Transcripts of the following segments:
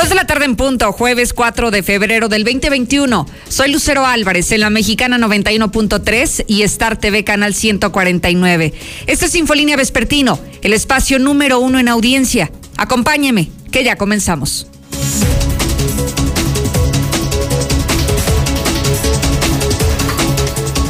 Dos de la tarde en punto, jueves 4 de febrero del 2021. Soy Lucero Álvarez en la Mexicana 91.3 y Star TV Canal 149. Este es Infolínea Vespertino, el espacio número uno en audiencia. Acompáñeme, que ya comenzamos.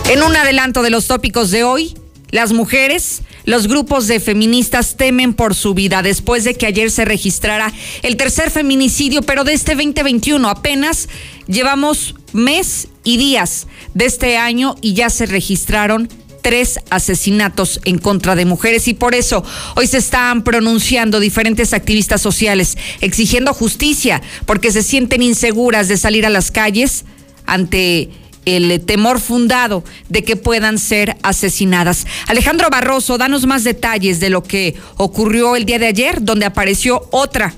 En un adelanto de los tópicos de hoy, las mujeres, los grupos de feministas temen por su vida después de que ayer se registrara el tercer feminicidio, pero de este 2021 apenas llevamos mes y días de este año y ya se registraron tres asesinatos en contra de mujeres y por eso hoy se están pronunciando diferentes activistas sociales exigiendo justicia porque se sienten inseguras de salir a las calles ante el temor fundado de que puedan ser asesinadas. Alejandro Barroso, danos más detalles de lo que ocurrió el día de ayer, donde apareció otra,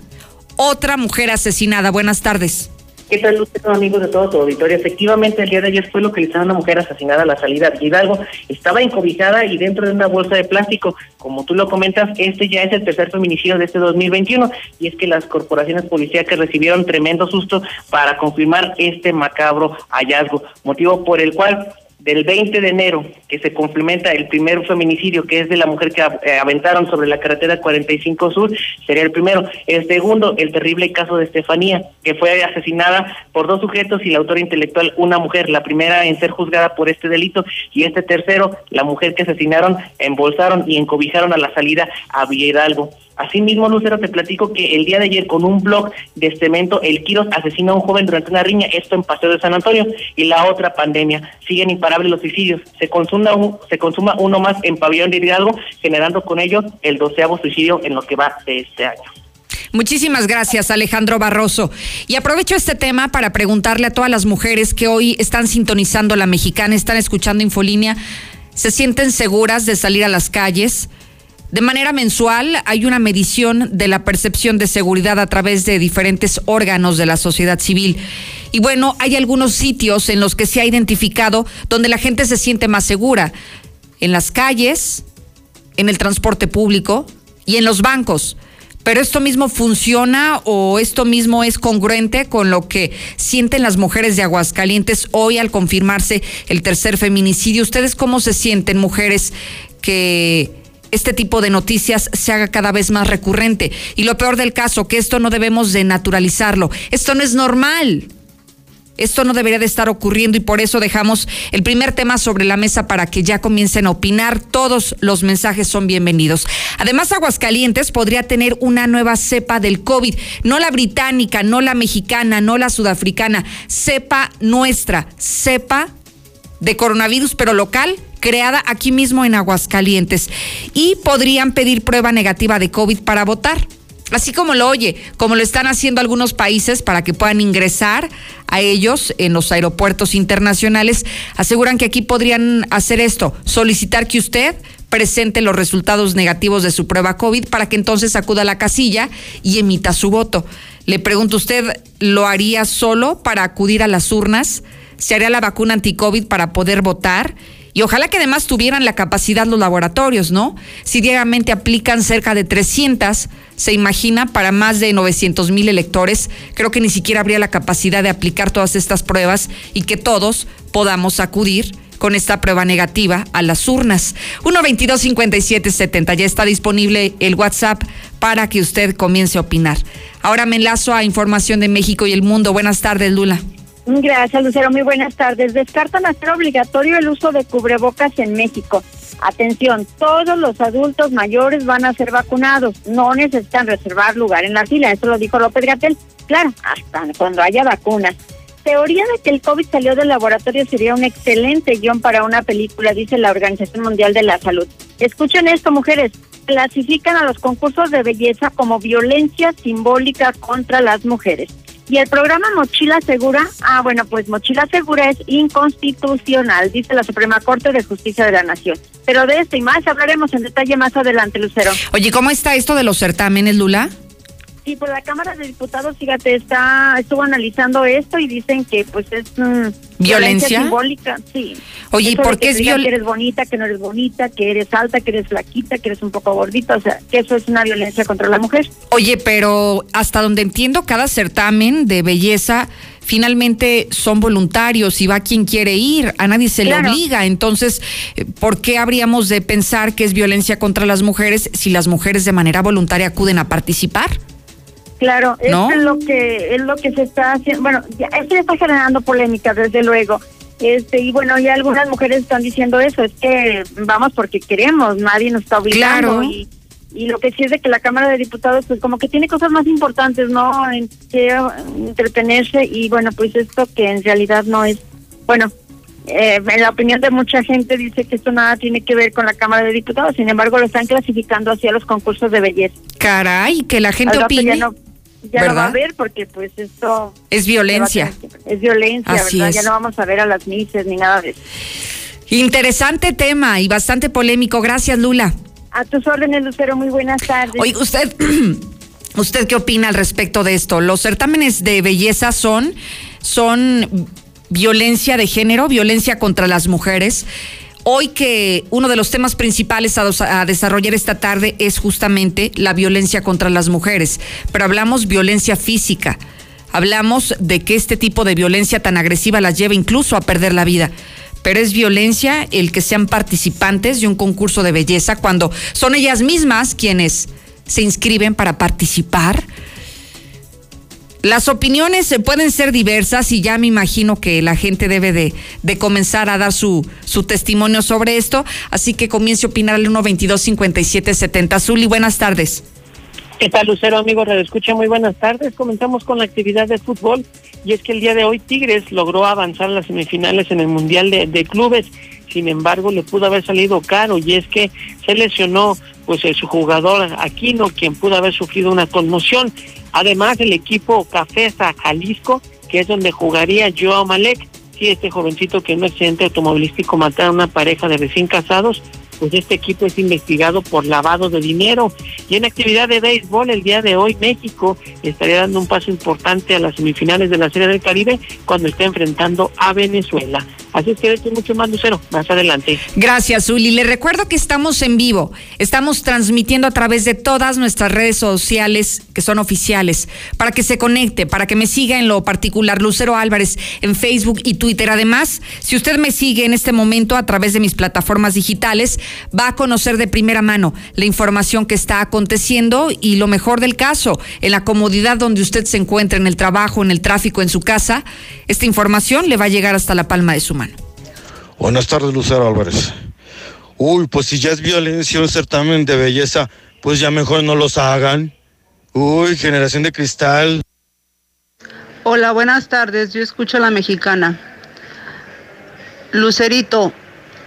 otra mujer asesinada. Buenas tardes. ¿Qué tal, amigos de todo tu auditorio? Efectivamente, el día de ayer fue localizada una mujer asesinada a la salida de Hidalgo. Estaba encobijada y dentro de una bolsa de plástico. Como tú lo comentas, este ya es el tercer feminicidio de este 2021 y es que las corporaciones policíacas recibieron tremendo susto para confirmar este macabro hallazgo, motivo por el cual del 20 de enero, que se complementa el primer feminicidio, que es de la mujer que eh, aventaron sobre la carretera 45 Sur, sería el primero. El segundo, el terrible caso de Estefanía, que fue asesinada por dos sujetos y la autora intelectual, una mujer, la primera en ser juzgada por este delito, y este tercero, la mujer que asesinaron, embolsaron y encobijaron a la salida a Villaralgo. Asimismo, Lucero, te platico que el día de ayer con un blog de cemento, el Quiros asesina a un joven durante una riña, esto en Paseo de San Antonio, y la otra pandemia. Siguen imparables los suicidios. Se consuma, se consuma uno más en Pabellón de Hidalgo, generando con ello el doceavo suicidio en lo que va de este año. Muchísimas gracias, Alejandro Barroso. Y aprovecho este tema para preguntarle a todas las mujeres que hoy están sintonizando la mexicana, están escuchando Infolínea, ¿se sienten seguras de salir a las calles? De manera mensual hay una medición de la percepción de seguridad a través de diferentes órganos de la sociedad civil. Y bueno, hay algunos sitios en los que se ha identificado donde la gente se siente más segura. En las calles, en el transporte público y en los bancos. Pero esto mismo funciona o esto mismo es congruente con lo que sienten las mujeres de Aguascalientes hoy al confirmarse el tercer feminicidio. ¿Ustedes cómo se sienten, mujeres que este tipo de noticias se haga cada vez más recurrente. Y lo peor del caso, que esto no debemos de naturalizarlo. Esto no es normal. Esto no debería de estar ocurriendo y por eso dejamos el primer tema sobre la mesa para que ya comiencen a opinar. Todos los mensajes son bienvenidos. Además, Aguascalientes podría tener una nueva cepa del COVID, no la británica, no la mexicana, no la sudafricana, cepa nuestra, cepa de coronavirus, pero local, creada aquí mismo en Aguascalientes. Y podrían pedir prueba negativa de COVID para votar. Así como lo oye, como lo están haciendo algunos países para que puedan ingresar a ellos en los aeropuertos internacionales, aseguran que aquí podrían hacer esto, solicitar que usted presente los resultados negativos de su prueba COVID para que entonces acuda a la casilla y emita su voto. Le pregunto, ¿usted lo haría solo para acudir a las urnas? se haría la vacuna anti-COVID para poder votar. Y ojalá que además tuvieran la capacidad los laboratorios, ¿no? Si diariamente aplican cerca de 300, se imagina, para más de 900 mil electores, creo que ni siquiera habría la capacidad de aplicar todas estas pruebas y que todos podamos acudir con esta prueba negativa a las urnas. 122-5770, ya está disponible el WhatsApp para que usted comience a opinar. Ahora me enlazo a información de México y el mundo. Buenas tardes, Lula. Gracias, Lucero. Muy buenas tardes. Descartan hacer obligatorio el uso de cubrebocas en México. Atención, todos los adultos mayores van a ser vacunados. No necesitan reservar lugar en la fila. Eso lo dijo López Gatel. Claro, hasta cuando haya vacunas. Teoría de que el COVID salió del laboratorio sería un excelente guion para una película, dice la Organización Mundial de la Salud. Escuchen esto, mujeres. Clasifican a los concursos de belleza como violencia simbólica contra las mujeres. Y el programa Mochila Segura, ah, bueno, pues Mochila Segura es inconstitucional, dice la Suprema Corte de Justicia de la Nación. Pero de esto y más hablaremos en detalle más adelante, Lucero. Oye, ¿cómo está esto de los certámenes, Lula? Sí, pues la Cámara de Diputados, fíjate, está estuvo analizando esto y dicen que pues es mm, ¿Violencia? simbólica, sí. Oye, ¿y por qué es te digan viol- que eres bonita, que no eres bonita, que eres alta, que eres flaquita, que eres un poco gordita, o sea, que eso es una violencia contra la mujer. Oye, pero hasta donde entiendo, cada certamen de belleza finalmente son voluntarios y va quien quiere ir, a nadie se Claro. le obliga. Entonces, eh, ¿por qué habríamos de pensar que es violencia contra las mujeres si las mujeres de manera voluntaria acuden a participar? Claro, ¿No? es lo que es lo que se está haciendo. Bueno, ya, esto ya está generando polémica, desde luego. Este y bueno, ya algunas mujeres están diciendo eso, es que vamos porque queremos, nadie nos está obligando Claro. y y lo que sí es de que la Cámara de Diputados pues como que tiene cosas más importantes, ¿no? En que entretenerse y bueno, pues esto que en realidad no es, bueno, eh, en la opinión de mucha gente dice que esto nada tiene que ver con la Cámara de Diputados, sin embargo lo están clasificando hacia los concursos de belleza. Caray, que la gente opine. No, ya no va ¿verdad? a haber porque pues esto Es violencia. es violencia, Así ¿verdad? es. Ya no vamos a ver a las mises ni nada de eso. Interesante tema y bastante polémico. Gracias, Lula. A tus órdenes, Lucero, muy buenas tardes. Oye, usted, ¿usted qué opina al respecto de esto? Los certámenes de belleza son, son violencia de género, violencia contra las mujeres. Hoy que uno de los temas principales a, desarrollar esta tarde es justamente la violencia contra las mujeres, pero hablamos violencia física. Hablamos de que este tipo de violencia tan agresiva las lleva incluso a perder la vida. Pero es violencia el que sean participantes de un concurso de belleza cuando son ellas mismas quienes se inscriben para participar. Las opiniones eh, pueden ser diversas y ya me imagino que la gente debe de, de comenzar a dar su, su testimonio sobre esto. Así que comience a opinar al 122-5770. Zuli, buenas tardes. ¿Qué tal, Lucero, amigo? Escucha, muy buenas tardes. Comenzamos con la actividad de fútbol y es que el día de hoy Tigres logró avanzar a las semifinales en el Mundial de, de Clubes. Sin embargo, le pudo haber salido caro y es que se lesionó pues su jugador Aquino, quien pudo haber sufrido una conmoción. Además, el equipo Cafesa Jalisco, que es donde jugaría Joao Malek, sí, este jovencito que en un accidente automovilístico mataron a una pareja de recién casados, pues este equipo es investigado por lavado de dinero. Y en actividad de béisbol, el día de hoy México estaría dando un paso importante a las semifinales de la Serie del Caribe cuando esté enfrentando a Venezuela. Así es que esto mucho más, Lucero, más adelante. Gracias, Zuli. Le recuerdo que estamos en vivo. Estamos transmitiendo a través de todas nuestras redes sociales que son oficiales para que se conecte, para que me siga en lo particular Lucero Álvarez en Facebook y Twitter. Además, si usted me sigue en este momento a través de mis plataformas digitales, va a conocer de primera mano la información que está aconteciendo y lo mejor del caso, en la comodidad donde usted se encuentra, en el trabajo, en el tráfico, en su casa, esta información le va a llegar hasta la palma de su mano. Buenas tardes, Lucero Álvarez. Uy, pues si ya es violencia un certamen de belleza, pues ya mejor no los hagan. Uy, generación de cristal. Hola, buenas tardes. Yo escucho a la mexicana. Lucerito,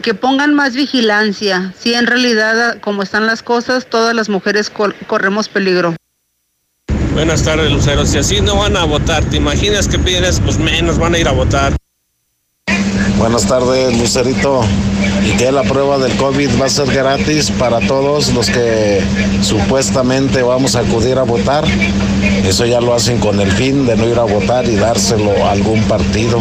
que pongan más vigilancia. Si en realidad, como están las cosas, todas las mujeres cor- corremos peligro. Buenas tardes, Lucero. Si así no van a votar, ¿te imaginas que piden eso? Pues menos van a ir a votar. Buenas tardes, Lucerito. Y que la prueba del COVID va a ser gratis para todos los que supuestamente vamos a acudir a votar. Eso ya lo hacen con el fin de no ir a votar y dárselo a algún partido.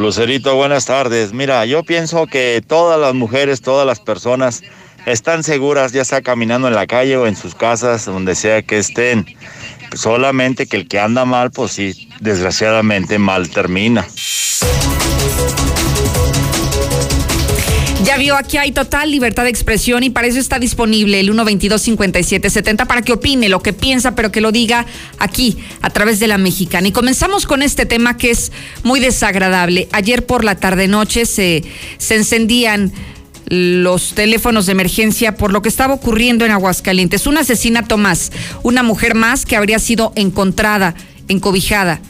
Lucerito, buenas tardes. Mira, yo pienso que todas las mujeres, todas las personas están seguras, ya sea caminando en la calle o en sus casas, donde sea que estén. Solamente que el que anda mal, pues sí, desgraciadamente mal termina. Ya vio, aquí hay total libertad de expresión y para eso está disponible el 122-5770 para que opine lo que piensa, pero que lo diga aquí a través de la mexicana. Y comenzamos con este tema que es muy desagradable. Ayer por la tarde-noche se, se encendían los teléfonos de emergencia por lo que estaba ocurriendo en Aguascalientes. Un asesinato más, una mujer más que habría sido encontrada, encobijada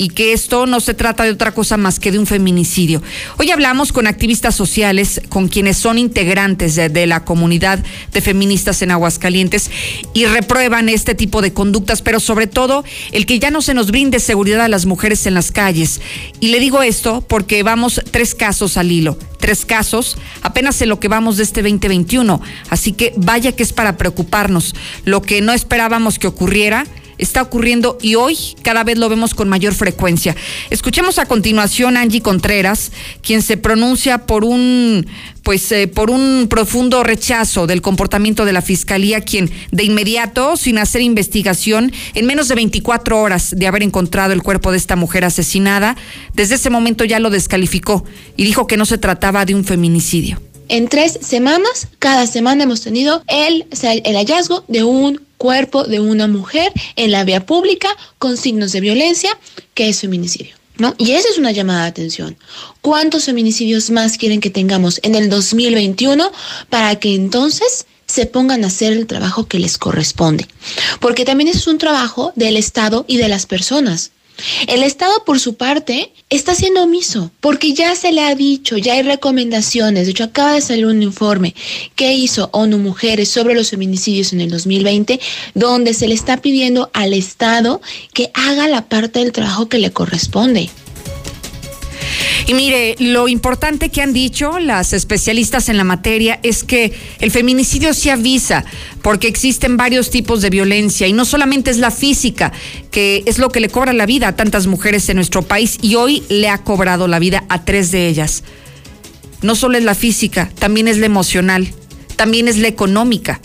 y que esto no se trata de otra cosa más que de un feminicidio. Hoy hablamos con activistas sociales, con quienes son integrantes de, la comunidad de feministas en Aguascalientes y reprueban este tipo de conductas, pero sobre todo el que ya no se nos brinde seguridad a las mujeres en las calles. Y le digo esto porque vamos tres casos al hilo, tres casos apenas en lo que vamos de este 2021. Así que vaya que es para preocuparnos. Lo que no esperábamos que ocurriera está ocurriendo y hoy cada vez lo vemos con mayor frecuencia. Escuchemos a continuación a Angie Contreras, quien se pronuncia por un pues eh, por un profundo rechazo del comportamiento de la fiscalía, quien de inmediato, sin hacer investigación, en menos de 24 horas de haber encontrado el cuerpo de esta mujer asesinada, desde ese momento ya lo descalificó y dijo que no se trataba de un feminicidio. En tres semanas, cada semana hemos tenido el, el hallazgo de un cuerpo de una mujer en la vía pública con signos de violencia, que es feminicidio. ¿No? Y esa es una llamada de atención. ¿Cuántos feminicidios más quieren que tengamos en el 2021 para que entonces se pongan a hacer el trabajo que les corresponde? Porque también es un trabajo del Estado y de las personas. El Estado, por su parte, está siendo omiso, porque ya se le ha dicho, ya hay recomendaciones, de hecho acaba de salir un informe que hizo ONU Mujeres sobre los feminicidios en el 2020, donde se le está pidiendo al Estado que haga la parte del trabajo que le corresponde. Y mire, lo importante que han dicho las especialistas en la materia es que el feminicidio se avisa porque existen varios tipos de violencia y no solamente es la física, que es lo que le cobra la vida a tantas mujeres en nuestro país y hoy le ha cobrado la vida a tres de ellas. No solo es la física, también es la emocional, también es la económica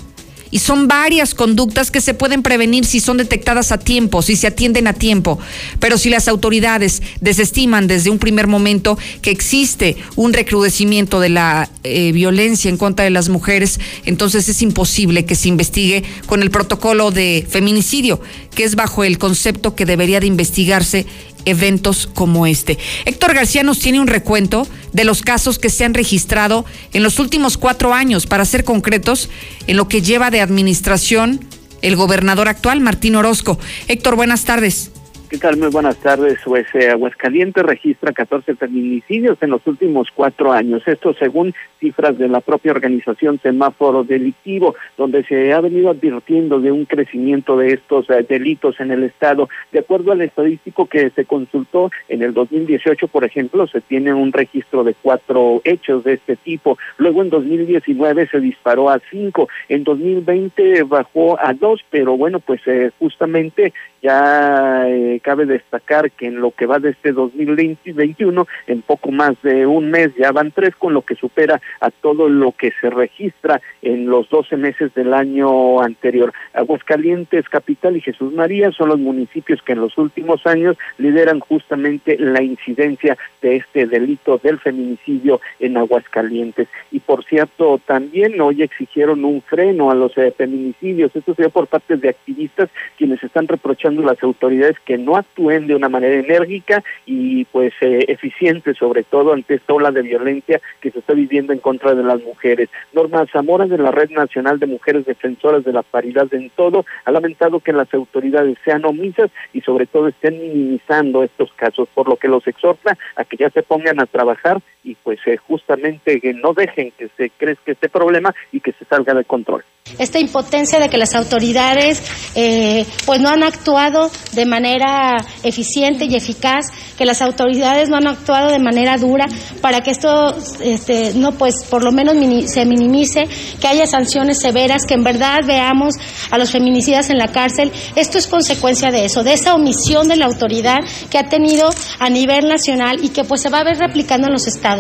y son varias conductas que se pueden prevenir si son detectadas a tiempo, si se atienden a tiempo. Pero si las autoridades desestiman desde un primer momento que existe un recrudecimiento de la eh, violencia en contra de las mujeres, entonces es imposible que se investigue con el protocolo de feminicidio, que es bajo el concepto que debería de investigarse eventos como este. Héctor García nos tiene un recuento de los casos que se han registrado en los últimos cuatro años, para ser concretos, en lo que lleva de administración el gobernador actual, Martín Orozco. Héctor, buenas tardes. ¿Qué tal? Muy buenas tardes. Pues eh, Aguascalientes registra 14 feminicidios en los últimos cuatro años. Esto según cifras de la propia organización Semáforo Delictivo, donde se ha venido advirtiendo de un crecimiento de estos eh, delitos en el Estado. De acuerdo al estadístico que se consultó en el 2018, por ejemplo, se tiene un registro de cuatro hechos de este tipo. Luego en 2019 se disparó a cinco. En 2020 bajó a dos, pero bueno, pues eh, justamente ya eh, cabe destacar que en lo que va de este 2021, en poco más de un mes ya van tres, con lo que supera a todo lo que se registra en los 12 meses del año anterior. Aguascalientes, Capital y Jesús María son los municipios que en los últimos años lideran justamente la incidencia de este delito del feminicidio en Aguascalientes. Y por cierto, también hoy exigieron un freno a los eh, feminicidios. Esto se dio por parte de activistas quienes están reprochando las autoridades que no actúen de una manera enérgica y pues eh, eficiente, sobre todo ante esta ola de violencia que se está viviendo en contra de las mujeres. Norma Zamora de la Red Nacional de Mujeres Defensoras de la Paridad en todo ha lamentado que las autoridades sean omisas y sobre todo estén minimizando estos casos, por lo que los exhorta a que ya se pongan a trabajar y pues eh, justamente que no dejen que se crezca este problema y que se salga de control. Esta impotencia de que las autoridades eh, pues no han actuado de manera eficiente y eficaz, que las autoridades no han actuado de manera dura para que esto este, no pues por lo menos se minimice, que haya sanciones severas, que en verdad veamos a los feminicidas en la cárcel. Esto es consecuencia de eso, de esa omisión de la autoridad que ha tenido a nivel nacional y que pues se va a ver replicando en los estados.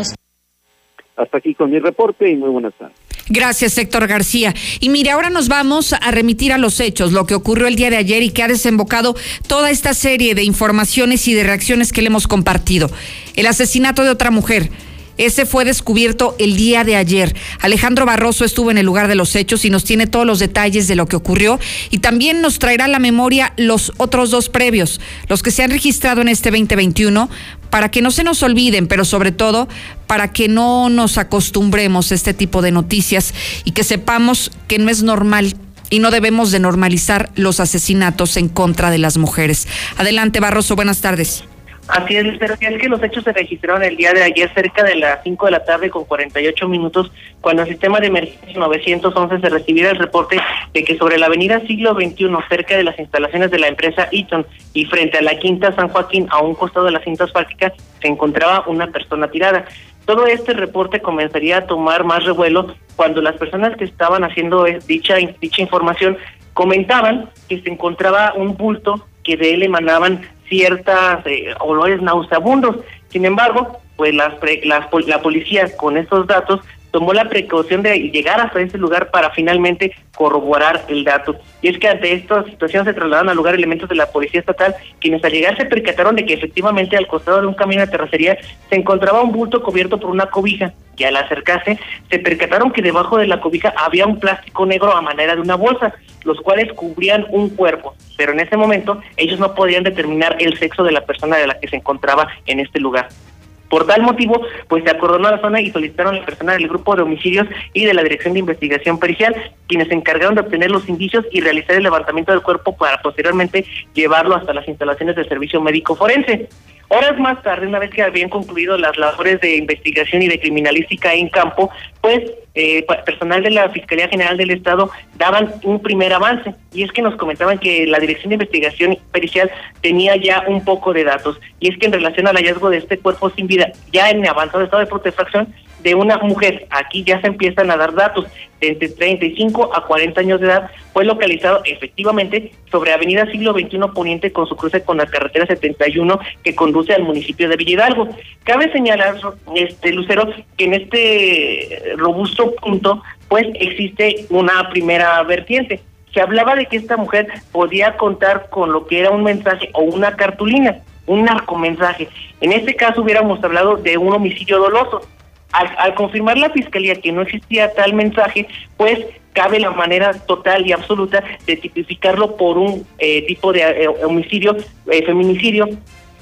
Hasta aquí con mi reporte y muy buenas tardes. Gracias, Héctor García. Y mire, ahora nos vamos a remitir a los hechos, lo que ocurrió el día de ayer y que ha desembocado toda esta serie de informaciones y de reacciones que le hemos compartido. El asesinato de otra mujer ese fue descubierto el día de ayer. Alejandro Barroso estuvo en el lugar de los hechos y nos tiene todos los detalles de lo que ocurrió y también nos traerá a la memoria los otros dos previos, los que se han registrado en este 2021, para que no se nos olviden, pero sobre todo para que no nos acostumbremos a este tipo de noticias y que sepamos que no es normal y no debemos de normalizar los asesinatos en contra de las mujeres. Adelante, Barroso, buenas tardes. Así es, pero es que los hechos se registraron el día de ayer cerca de las 5 de la tarde con 48 minutos, cuando el sistema de emergencia 911 se recibiera el reporte de que sobre la avenida Siglo XXI, cerca de las instalaciones de la empresa Eaton y frente a la Quinta San Joaquín, a un costado de las cintas fácticas, se encontraba una persona tirada. Todo este reporte comenzaría a tomar más revuelo cuando las personas que estaban haciendo dicha, dicha información comentaban que se encontraba un bulto que de él emanaban ciertas eh, olores nauseabundos. Sin embargo, pues las, las, la policía con estos datos tomó la precaución de llegar hasta ese lugar para finalmente corroborar el dato. Y es que ante esta situación se trasladaron al lugar elementos de la Policía Estatal, quienes al llegar se percataron de que efectivamente al costado de un camino de terracería se encontraba un bulto cubierto por una cobija. Y al acercarse, se percataron que debajo de la cobija había un plástico negro a manera de una bolsa, los cuales cubrían un cuerpo. Pero en ese momento ellos no podían determinar el sexo de la persona de la que se encontraba en este lugar. Por tal motivo, pues se acordonó la zona y solicitaron al personal del grupo de homicidios y de la Dirección de Investigación Pericial, quienes se encargaron de obtener los indicios y realizar el levantamiento del cuerpo para posteriormente llevarlo hasta las instalaciones del servicio médico forense. Horas más tarde, una vez que habían concluido las labores de investigación y de criminalística en campo, pues eh, personal de la Fiscalía General del Estado daban un primer avance. Y es que nos comentaban que la Dirección de Investigación Pericial tenía ya un poco de datos. Y es que en relación al hallazgo de este cuerpo sin vida, ya en avanzado estado de protección, de una mujer, aquí ya se empiezan a dar datos, de entre 35 a 40 años de edad, fue localizado efectivamente sobre Avenida Siglo XXI Poniente con su cruce con la carretera 71 que conduce al municipio de Hidalgo. Cabe señalar, este Lucero, que en este robusto punto, pues existe una primera vertiente. Se hablaba de que esta mujer podía contar con lo que era un mensaje o una cartulina, un narcomensaje. En este caso hubiéramos hablado de un homicidio doloso al, confirmar la fiscalía que no existía tal mensaje, pues cabe la manera total y absoluta de tipificarlo por un eh, tipo de eh, homicidio, eh, feminicidio,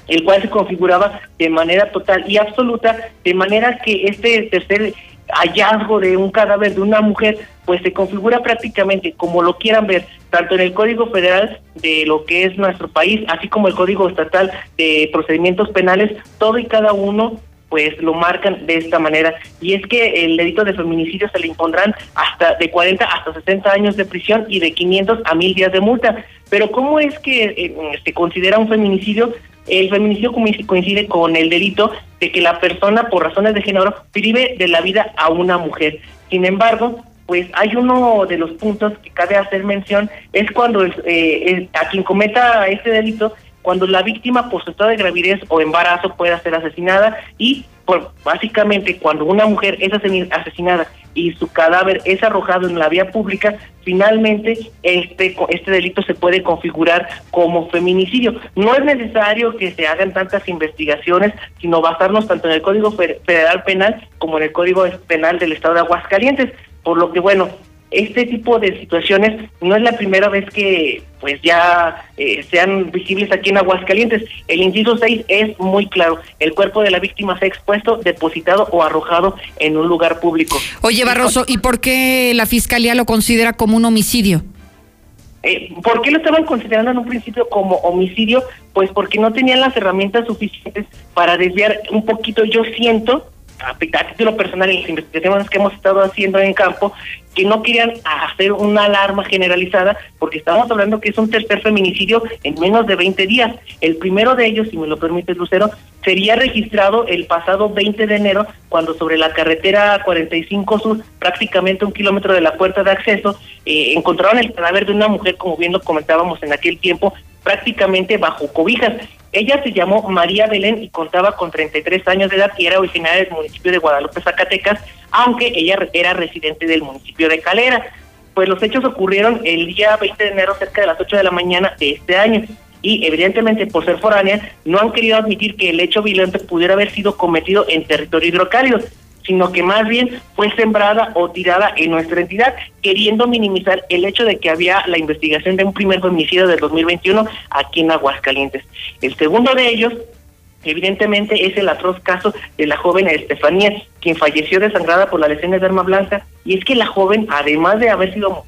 el cual se configuraba de manera total y absoluta, de manera que este tercer hallazgo de un cadáver de una mujer, pues se configura prácticamente como lo quieran ver, tanto en el Código Federal de lo que es nuestro país, así como el Código Estatal de Procedimientos Penales, todo y cada uno pues lo marcan de esta manera. Y es que el delito de feminicidio se le impondrán hasta de 40 hasta 60 años de prisión y de 500 a 1000 días de multa. Pero ¿cómo es que eh, se considera un feminicidio? El feminicidio coincide con el delito de que la persona por razones de género prive de la vida a una mujer. Sin embargo, pues hay uno de los puntos que cabe hacer mención, es cuando eh, a quien cometa este delito cuando la víctima por su estado de gravidez o embarazo pueda ser asesinada y por, básicamente cuando una mujer es asesinada y su cadáver es arrojado en la vía pública, finalmente este, este delito se puede configurar como feminicidio. No es necesario que se hagan tantas investigaciones, sino basarnos tanto en el Código Federal Penal como en el Código Penal del Estado de Aguascalientes. Por lo que, bueno, este tipo de situaciones no es la primera vez que pues ya eh, sean visibles aquí en Aguascalientes. El inciso 6 es muy claro. El cuerpo de la víctima se ha expuesto, depositado o arrojado en un lugar público. Oye, Barroso, ¿y por qué la Fiscalía lo considera como un homicidio? Eh, ¿Por qué lo estaban considerando en un principio como homicidio? Pues porque no tenían las herramientas suficientes para desviar un poquito, yo siento, a, título personal en las investigaciones que hemos estado haciendo en campo, que no querían hacer una alarma generalizada, porque estamos hablando que es un tercer feminicidio en menos de 20 días. El primero de ellos, si me lo permite Lucero, sería registrado el pasado 20 de enero, cuando sobre la carretera 45 Sur, prácticamente un kilómetro de la puerta de acceso, eh, encontraron el cadáver de una mujer, como bien lo comentábamos en aquel tiempo, prácticamente bajo cobijas. Ella se llamó María Belén y contaba con 33 años de edad y era originaria del municipio de Guadalupe, Zacatecas, aunque ella era residente del municipio de Calera. Pues los hechos ocurrieron el día 20 de enero cerca de las 8 de la mañana de este año y evidentemente por ser foránea no han querido admitir que el hecho violento pudiera haber sido cometido en territorio hidrocálido sino que más bien fue sembrada o tirada en nuestra entidad, queriendo minimizar el hecho de que había la investigación de un primer homicidio del 2021 aquí en Aguascalientes. El segundo de ellos evidentemente es el atroz caso de la joven Estefanía, quien falleció desangrada por las lesiones de arma blanca, y es que la joven, además de haber sido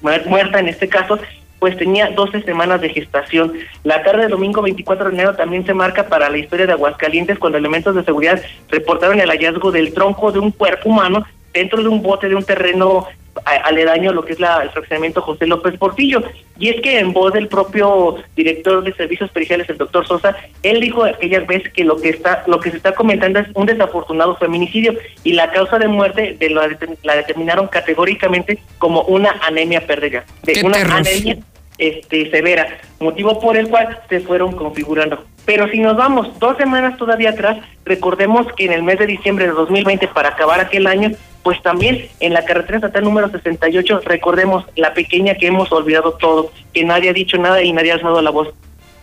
muerta en este caso, pues tenía 12 semanas de gestación. La tarde del domingo 24 de enero también se marca para la historia de Aguascalientes cuando elementos de seguridad reportaron el hallazgo del tronco de un cuerpo humano dentro de un bote de un terreno aledaño a lo que es la, el fraccionamiento José López Portillo. Y es que en voz del propio director de servicios periciales, el doctor Sosa, él dijo aquella vez que lo que está, lo que se está comentando es un desafortunado feminicidio y la causa de muerte de la, la determinaron categóricamente como una anemia perdida, de una anemia este, severa, motivo por el cual se fueron configurando. Pero si nos vamos dos semanas todavía atrás, recordemos que en el mes de diciembre de 2020, para acabar aquel año, pues también en la carretera estatal número 68, recordemos la pequeña que hemos olvidado todo, que nadie ha dicho nada y nadie ha alzado la voz.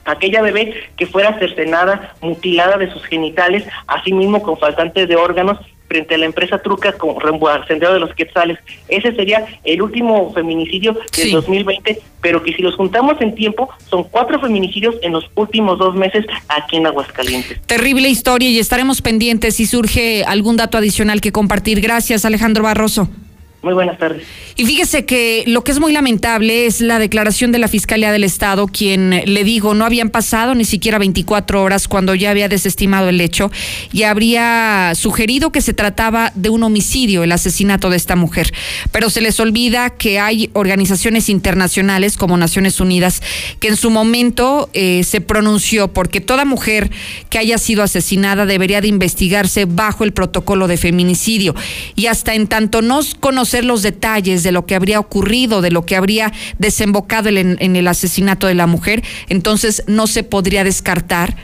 Aquella bebé que fuera cercenada, mutilada de sus genitales, asimismo con faltantes de órganos, frente a la empresa Trucas como Sendero de los Quetzales. Ese sería el último feminicidio del 2020, pero que si los juntamos en tiempo, son cuatro feminicidios en los últimos dos meses aquí en Aguascalientes. Terrible historia y estaremos pendientes si surge algún dato adicional que compartir. Gracias, Alejandro Barroso. Muy buenas tardes. Y fíjese que lo que es muy lamentable es la declaración de la Fiscalía del Estado, quien le digo, no habían pasado ni siquiera 24 horas cuando ya había desestimado el hecho y habría sugerido que se trataba de un homicidio, el asesinato de esta mujer. Pero se les olvida que hay organizaciones internacionales como Naciones Unidas que en su momento eh, se pronunció porque toda mujer que haya sido asesinada debería de investigarse bajo el protocolo de feminicidio. Y hasta en tanto nos los detalles de lo que habría ocurrido, de lo que habría desembocado en, en el asesinato de la mujer, entonces no se podría descartar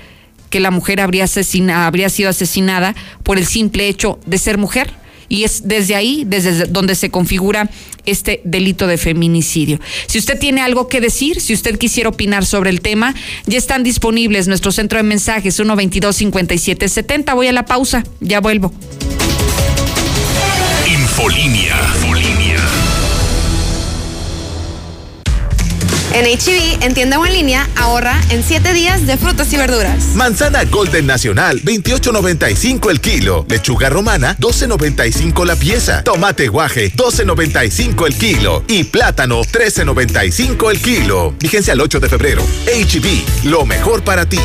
que la mujer habría, habría sido asesinada por el simple hecho de ser mujer. Y es desde ahí, desde donde se configura este delito de feminicidio. Si usted tiene algo que decir, si usted quisiera opinar sobre el tema, ya están disponibles nuestro centro de mensajes 122 5770. Voy a la pausa, ya vuelvo. Infolinia. En HB, e en tienda o en línea, ahorra en 7 días de frutas y verduras. Manzana Golden Nacional, 28.95 el kilo. Lechuga romana, 12.95 la pieza. Tomate guaje, 12.95 el kilo. Y plátano, 13.95 el kilo. Vigencia el 8 de febrero. HB, e lo mejor para ti.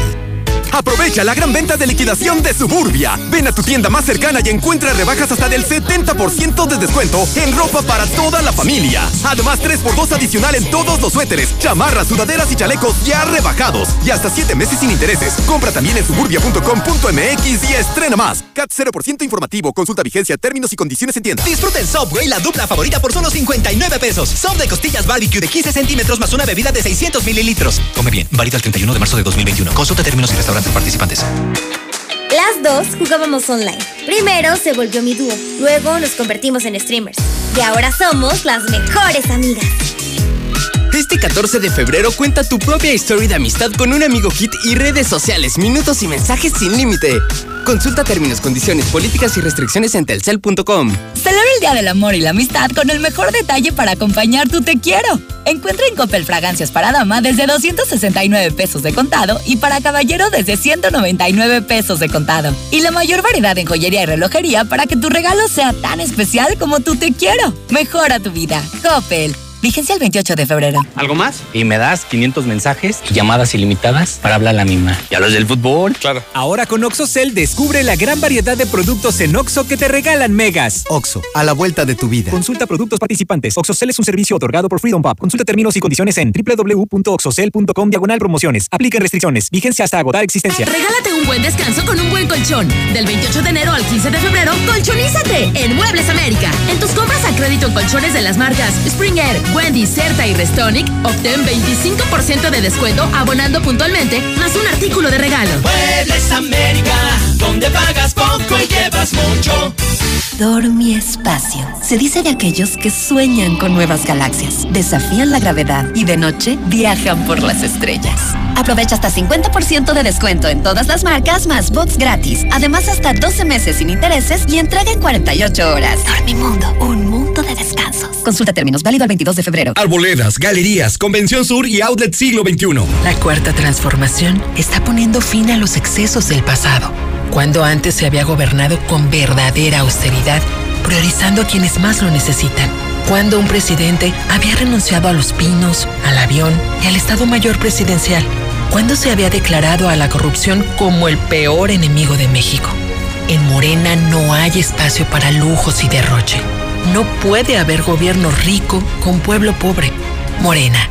Aprovecha la gran venta de liquidación de Suburbia. Ven a tu tienda más cercana y encuentra rebajas hasta del 70% de descuento en ropa para toda la familia. Además, 3x2 adicional en todos los suéteres, chamarras, sudaderas y chalecos ya rebajados. Y hasta 7 meses sin intereses. Compra también en suburbia.com.mx y estrena más. CAT 0% informativo. Consulta vigencia, términos y condiciones en tienda. Disfruta el Subway, la dupla favorita por solo 59 pesos. Sub de costillas barbecue de 15 centímetros más una bebida de 600 mililitros. Come bien. Válido el 31 de marzo de 2021. Consulta términos y restaurantes participantes. Las dos jugábamos online. Primero se volvió mi dúo, luego nos convertimos en streamers. Y ahora somos las mejores amigas. Este 14 de febrero cuenta tu propia historia de amistad con un amigo hit y redes sociales, minutos y mensajes sin límite. Consulta términos, condiciones, políticas y restricciones en telcel.com. Celebra el Día del Amor y la Amistad con el mejor detalle para acompañar tu te quiero. Encuentra en Coppel fragancias para dama desde 269 pesos de contado y para caballero desde 199 pesos de contado. Y la mayor variedad en joyería y relojería para que tu regalo sea tan especial como tu te quiero. Mejora tu vida. Coppel. Vigencia el 28 de febrero. ¿Algo más? Y me das 500 mensajes y llamadas ilimitadas para hablar a la misma. ¿Y a los del fútbol? Claro. Ahora con OxoCell descubre la gran variedad de productos en Oxo que te regalan megas. Oxo, a la vuelta de tu vida. Consulta productos participantes. OxoCell es un servicio otorgado por Freedom Pub. Consulta términos y condiciones en www.oxocell.com diagonal promociones. Apliquen restricciones. Vigencia hasta agotar existencia. Regálate un buen descanso con un buen colchón. Del 28 de enero al 15 de febrero, colchonízate en Muebles América. En tus compras a crédito en colchones de las marcas Springer, Wendy, Certa y Restonic, obtén 25% de descuento abonando puntualmente, más un artículo de regalo. Muebles América, donde pagas poco y llevas mucho. Dormi Espacio. Se dice de aquellos que sueñan con nuevas galaxias, desafían la gravedad y de noche viajan por las estrellas. Aprovecha hasta 50% de descuento en todas las marcas más bots gratis. Además, hasta 12 meses sin intereses y entrega en 48 horas. Dormimundo, un mundo de descansos. Consulta términos, válido el 22 de febrero. Arboledas, galerías, Convención Sur y Outlet Siglo XXI. La cuarta transformación está poniendo fin a los excesos del pasado, cuando antes se había gobernado con verdadera austeridad, priorizando a quienes más lo necesitan cuando un presidente había renunciado a los pinos, al avión y al Estado Mayor Presidencial, cuando se había declarado a la corrupción como el peor enemigo de México. En Morena no hay espacio para lujos y derroche. No puede haber gobierno rico con pueblo pobre. Morena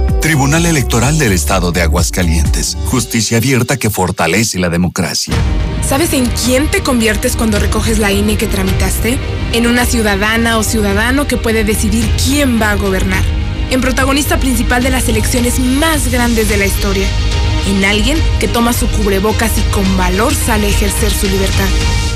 Tribunal Electoral del Estado de Aguascalientes. Justicia abierta que fortalece la democracia. ¿Sabes en quién te conviertes cuando recoges la INE que tramitaste? En una ciudadana o ciudadano que puede decidir quién va a gobernar. En protagonista principal de las elecciones más grandes de la historia. En alguien que toma su cubrebocas y con valor sale a ejercer su libertad.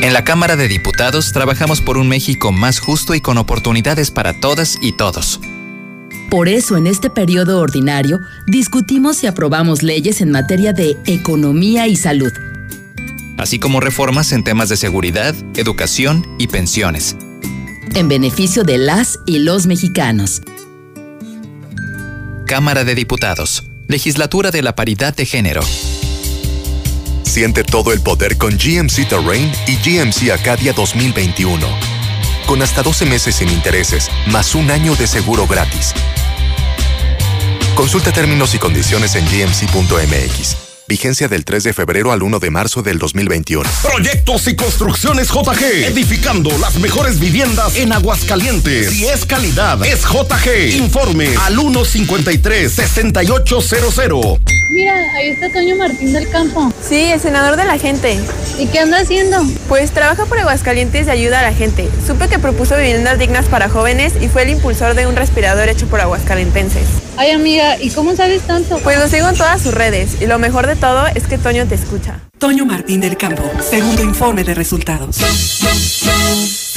En la Cámara de Diputados trabajamos por un México más justo y con oportunidades para todas y todos. Por eso en este periodo ordinario discutimos y aprobamos leyes en materia de economía y salud. Así como reformas en temas de seguridad, educación y pensiones. En beneficio de las y los mexicanos. Cámara de Diputados. Legislatura de la Paridad de Género. Siente todo el poder con GMC Terrain y GMC Acadia 2021. Con hasta 12 meses sin intereses, más un año de seguro gratis. Consulta términos y condiciones en gmc.mx. Vigencia del 3 de febrero al 1 de marzo del 2021. Proyectos y construcciones JG. Edificando las mejores viviendas en Aguascalientes. Si es calidad, es JG. Informe al 153-6800. Mira, ahí está Toño Martín del Campo. Sí, el senador de la gente. ¿Y qué anda haciendo? Pues trabaja por Aguascalientes y ayuda a la gente. Supe que propuso viviendas dignas para jóvenes y fue el impulsor de un respirador hecho por aguascalentenses. Ay, amiga, ¿y cómo sabes tanto? Pues lo sigo en todas sus redes y lo mejor de todo es que Toño te escucha. Toño Martín del Campo, segundo informe de resultados.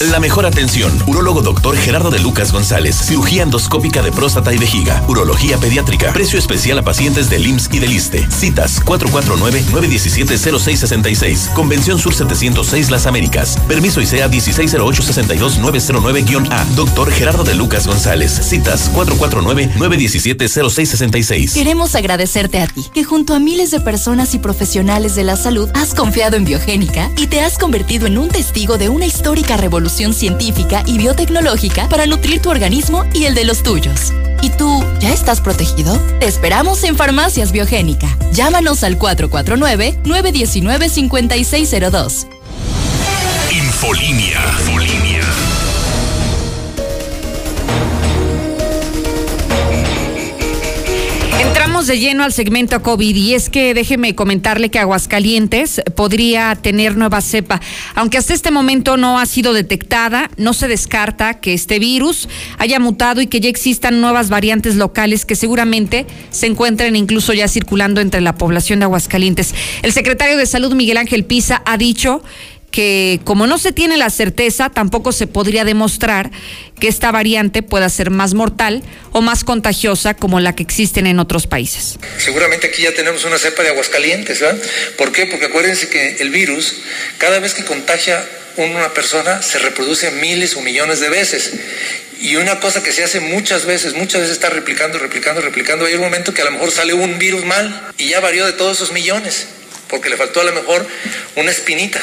La mejor atención. Urólogo doctor Gerardo de Lucas González. Cirugía endoscópica de próstata y vejiga. Urología pediátrica. Precio especial a pacientes del IMSS y del ISTE. Citas 449-917-0666. Convención Sur 706 Las Américas. Permiso ICEA 160862909-A. Doctor Gerardo de Lucas González. Citas 449-917-0666. Queremos agradecerte a ti, que junto a miles de personas y profesionales de la salud has confiado en Biogénica y te has convertido en un testigo de una histórica revolución científica y biotecnológica para nutrir tu organismo y el de los tuyos. ¿Y tú ya estás protegido? Te esperamos en Farmacias Biogénica. Llámanos al 449-919-5602. Infolinia. Infolinia. Entramos de lleno al segmento COVID y es que déjeme comentarle que Aguascalientes podría tener nueva cepa. Aunque hasta este momento no ha sido detectada, no se descarta que este virus haya mutado y que ya existan nuevas variantes locales que seguramente se encuentren incluso ya circulando entre la población de Aguascalientes. El secretario de Salud, Miguel Ángel Pisa, ha dicho que como no se tiene la certeza, tampoco se podría demostrar que esta variante pueda ser más mortal o más contagiosa como la que existen en otros países. Seguramente aquí ya tenemos una cepa de Aguascalientes, ¿verdad? ¿Por qué? Porque acuérdense que el virus, cada vez que contagia una persona, se reproduce miles o millones de veces. Y una cosa que se hace muchas veces, muchas veces está replicando, replicando, replicando. Hay un momento que a lo mejor sale un virus mal y ya varió de todos esos millones, porque le faltó a lo mejor una espinita.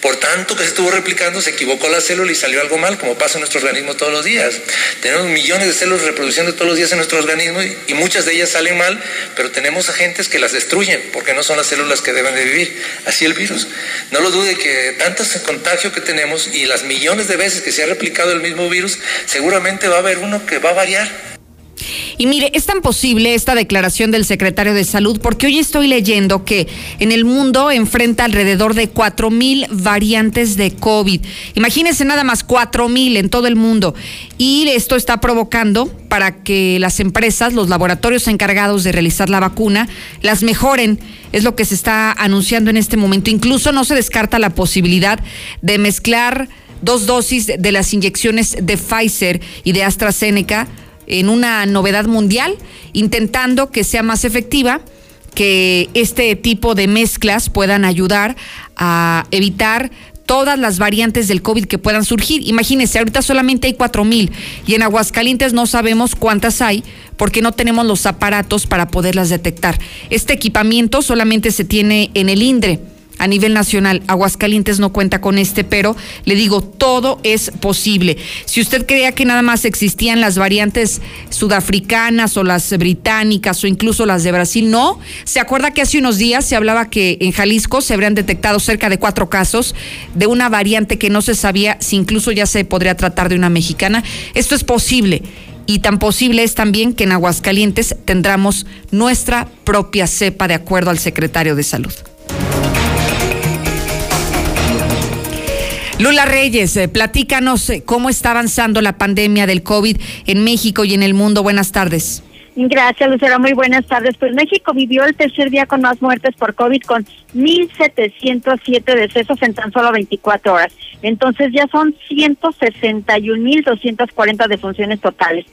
Por tanto que se estuvo replicando, se equivocó la célula y salió algo mal, como pasa en nuestro organismo todos los días. Tenemos millones de células reproduciendo todos los días en nuestro organismo y, muchas de ellas salen mal, pero tenemos agentes que las destruyen porque no son las células que deben de vivir. Así el virus. No lo dude que tanto contagio que tenemos y las millones de veces que se ha replicado el mismo virus, seguramente va a haber uno que va a variar. Y mire, es tan posible esta declaración del secretario de Salud porque hoy estoy leyendo que en el mundo enfrenta alrededor de cuatro mil variantes de COVID. Imagínense nada más cuatro mil en todo el mundo. Y esto está provocando para que las empresas, los laboratorios encargados de realizar la vacuna, las mejoren. Es lo que se está anunciando en este momento. Incluso no se descarta la posibilidad de mezclar dos dosis de las inyecciones de Pfizer y de AstraZeneca en una novedad mundial, intentando que sea más efectiva, que este tipo de mezclas puedan ayudar a evitar todas las variantes del COVID que puedan surgir. Imagínense, ahorita solamente hay cuatro mil y en Aguascalientes no sabemos cuántas hay porque no tenemos los aparatos para poderlas detectar. Este equipamiento solamente se tiene en el INDRE a nivel nacional. Aguascalientes no cuenta con este, pero le digo, todo es posible. Si usted creía que nada más existían las variantes sudafricanas o las británicas o incluso las de Brasil, no. ¿Se acuerda que hace unos días se hablaba que en Jalisco se habrían detectado cerca de cuatro casos de una variante que no se sabía si incluso ya se podría tratar de una mexicana? Esto es posible. Y tan posible es también que en Aguascalientes tendremos nuestra propia cepa, de acuerdo al secretario de Salud. Lula Reyes, eh, platícanos eh, cómo está avanzando la pandemia del COVID en México y en el mundo. Buenas tardes. Gracias, Lucero. Muy buenas tardes. Pues México vivió el tercer día con más muertes por COVID, con 1.707 decesos en tan solo 24 horas. Entonces ya son 161.240 defunciones totales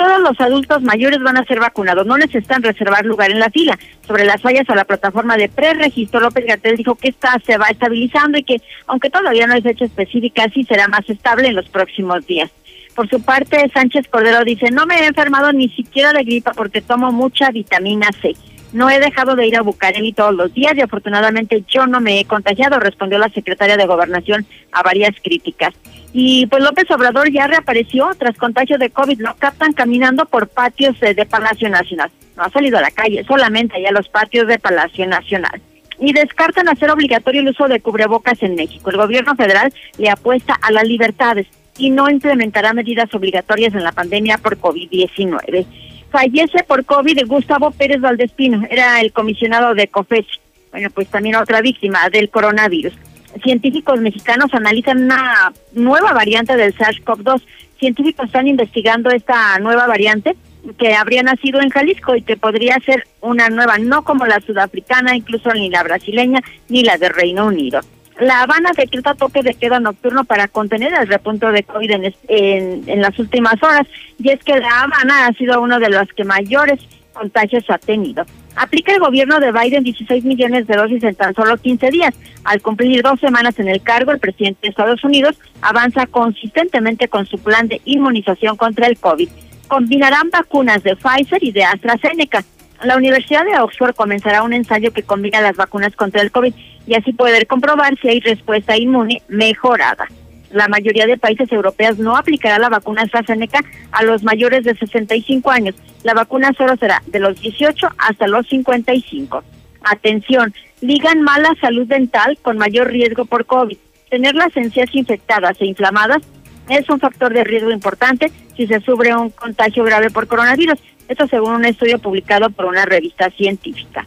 todos los adultos mayores van a ser vacunados, no necesitan reservar lugar en la fila. Sobre las fallas a la plataforma de preregistro, López Gatel dijo que esta se va estabilizando y que, aunque todavía no es fecha específica, sí será más estable en los próximos días. Por su parte, Sánchez Cordero dice, no me he enfermado ni siquiera de gripa porque tomo mucha vitamina C. No he dejado de ir a Bucareli todos los días y afortunadamente yo no me he contagiado, respondió la secretaria de Gobernación a varias críticas. Y pues López Obrador ya reapareció tras contagio de COVID. Lo captan caminando por patios de, Palacio Nacional. No ha salido a la calle, solamente allá los patios de Palacio Nacional. Y descartan hacer obligatorio el uso de cubrebocas en México. El gobierno federal le apuesta a las libertades y no implementará medidas obligatorias en la pandemia por COVID-19. Fallece por COVID Gustavo Pérez Valdespino, era el comisionado de COFECH. Bueno, pues también otra víctima del coronavirus científicos mexicanos analizan una nueva variante del SARS-CoV-2. Científicos están investigando esta nueva variante que habría nacido en Jalisco y que podría ser una nueva, no como la sudafricana, incluso ni la brasileña, ni la de Reino Unido. La Habana decreta toque de queda nocturno para contener el repunto de COVID en, en, en, las últimas horas. Y es que La Habana ha sido uno de los que mayores contagios ha tenido. Aplica el gobierno de Biden 16 millones de dosis en tan solo 15 días. Al cumplir dos semanas en el cargo, el presidente de Estados Unidos avanza consistentemente con su plan de inmunización contra el COVID. Combinarán vacunas de Pfizer y de AstraZeneca. La Universidad de Oxford comenzará un ensayo que combina las vacunas contra el COVID y así poder comprobar si hay respuesta inmune mejorada. La mayoría de países europeos no aplicará la vacuna AstraZeneca a los mayores de 65 años. La vacuna solo será de los 18 hasta los 55. Atención, ligan mala salud dental con mayor riesgo por COVID. Tener las encías infectadas e inflamadas es un factor de riesgo importante si se sufre un contagio grave por coronavirus. Esto según un estudio publicado por una revista científica.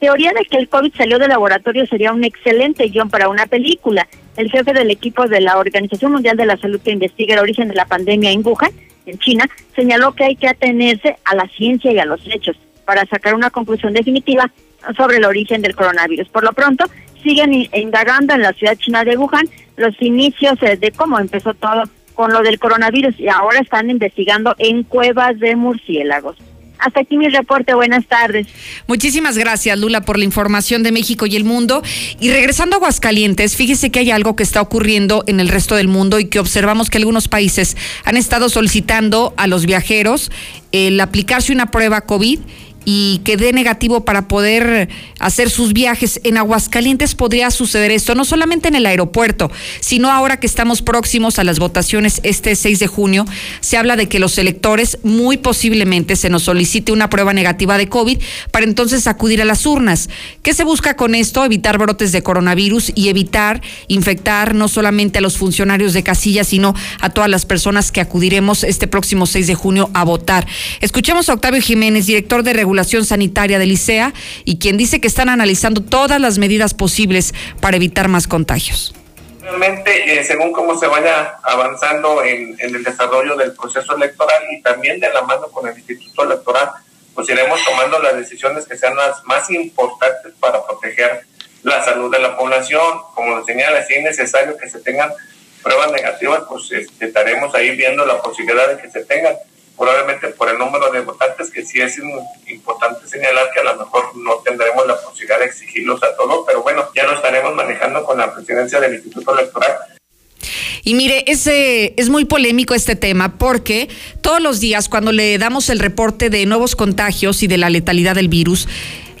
Teoría de que el COVID salió del laboratorio sería un excelente guion para una película. El jefe del equipo de la Organización Mundial de la Salud que investiga el origen de la pandemia en Wuhan, en China, señaló que hay que atenerse a la ciencia y a los hechos para sacar una conclusión definitiva sobre el origen del coronavirus. Por lo pronto, siguen indagando en la ciudad china de Wuhan los inicios de cómo empezó todo con lo del coronavirus y ahora están investigando en cuevas de murciélagos. Hasta aquí mi reporte. Buenas tardes. Muchísimas gracias, Lula, por la información de México y el mundo. Y regresando a Aguascalientes, fíjese que hay algo que está ocurriendo en el resto del mundo y que observamos que algunos países han estado solicitando a los viajeros el aplicarse una prueba COVID y que dé negativo para poder hacer sus viajes. En Aguascalientes podría suceder esto, no solamente en el aeropuerto, sino ahora que estamos próximos a las votaciones este 6 de junio, se habla de que los electores muy posiblemente se nos solicite una prueba negativa de COVID para entonces acudir a las urnas. ¿Qué se busca con esto? Evitar brotes de coronavirus y evitar infectar no solamente a los funcionarios de casilla, sino a todas las personas que acudiremos este próximo 6 de junio a votar. Escuchemos a Octavio Jiménez, director de regulación sanitaria del ICEA y quien dice que están analizando todas las medidas posibles para evitar más contagios. Realmente, eh, según cómo se vaya avanzando en, en, el desarrollo del proceso electoral y también de la mano con el Instituto Electoral, pues iremos tomando las decisiones que sean las más importantes para proteger la salud de la población. Como lo señala, si es necesario que se tengan pruebas negativas, pues este, estaremos ahí viendo la posibilidad de que se tengan probablemente que sí es importante señalar que a lo mejor no tendremos la posibilidad de exigirlos a todos, pero bueno, ya lo estaremos manejando con la presidencia del Instituto Electoral. Y mire, es, es muy polémico este tema porque todos los días cuando le damos el reporte de nuevos contagios y de la letalidad del virus,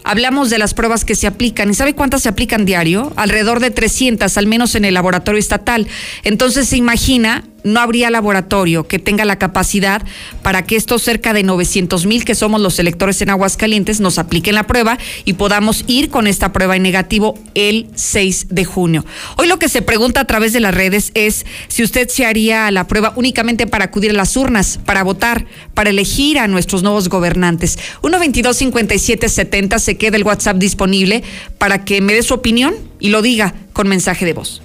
Hablamos de las pruebas que se aplican. ¿Y sabe cuántas se aplican diario? Alrededor de 300, al menos en el laboratorio estatal. Entonces se imagina no habría laboratorio que tenga la capacidad para que estos cerca de 900 mil que somos los electores en Aguascalientes nos apliquen la prueba y podamos ir con esta prueba en negativo el 6 de junio. Hoy lo que se pregunta a través de las redes es si usted se haría la prueba únicamente para acudir a las urnas, para votar, para elegir a nuestros nuevos gobernantes. 122 57 70 se queda el WhatsApp disponible para que me dé su opinión y lo diga con mensaje de voz.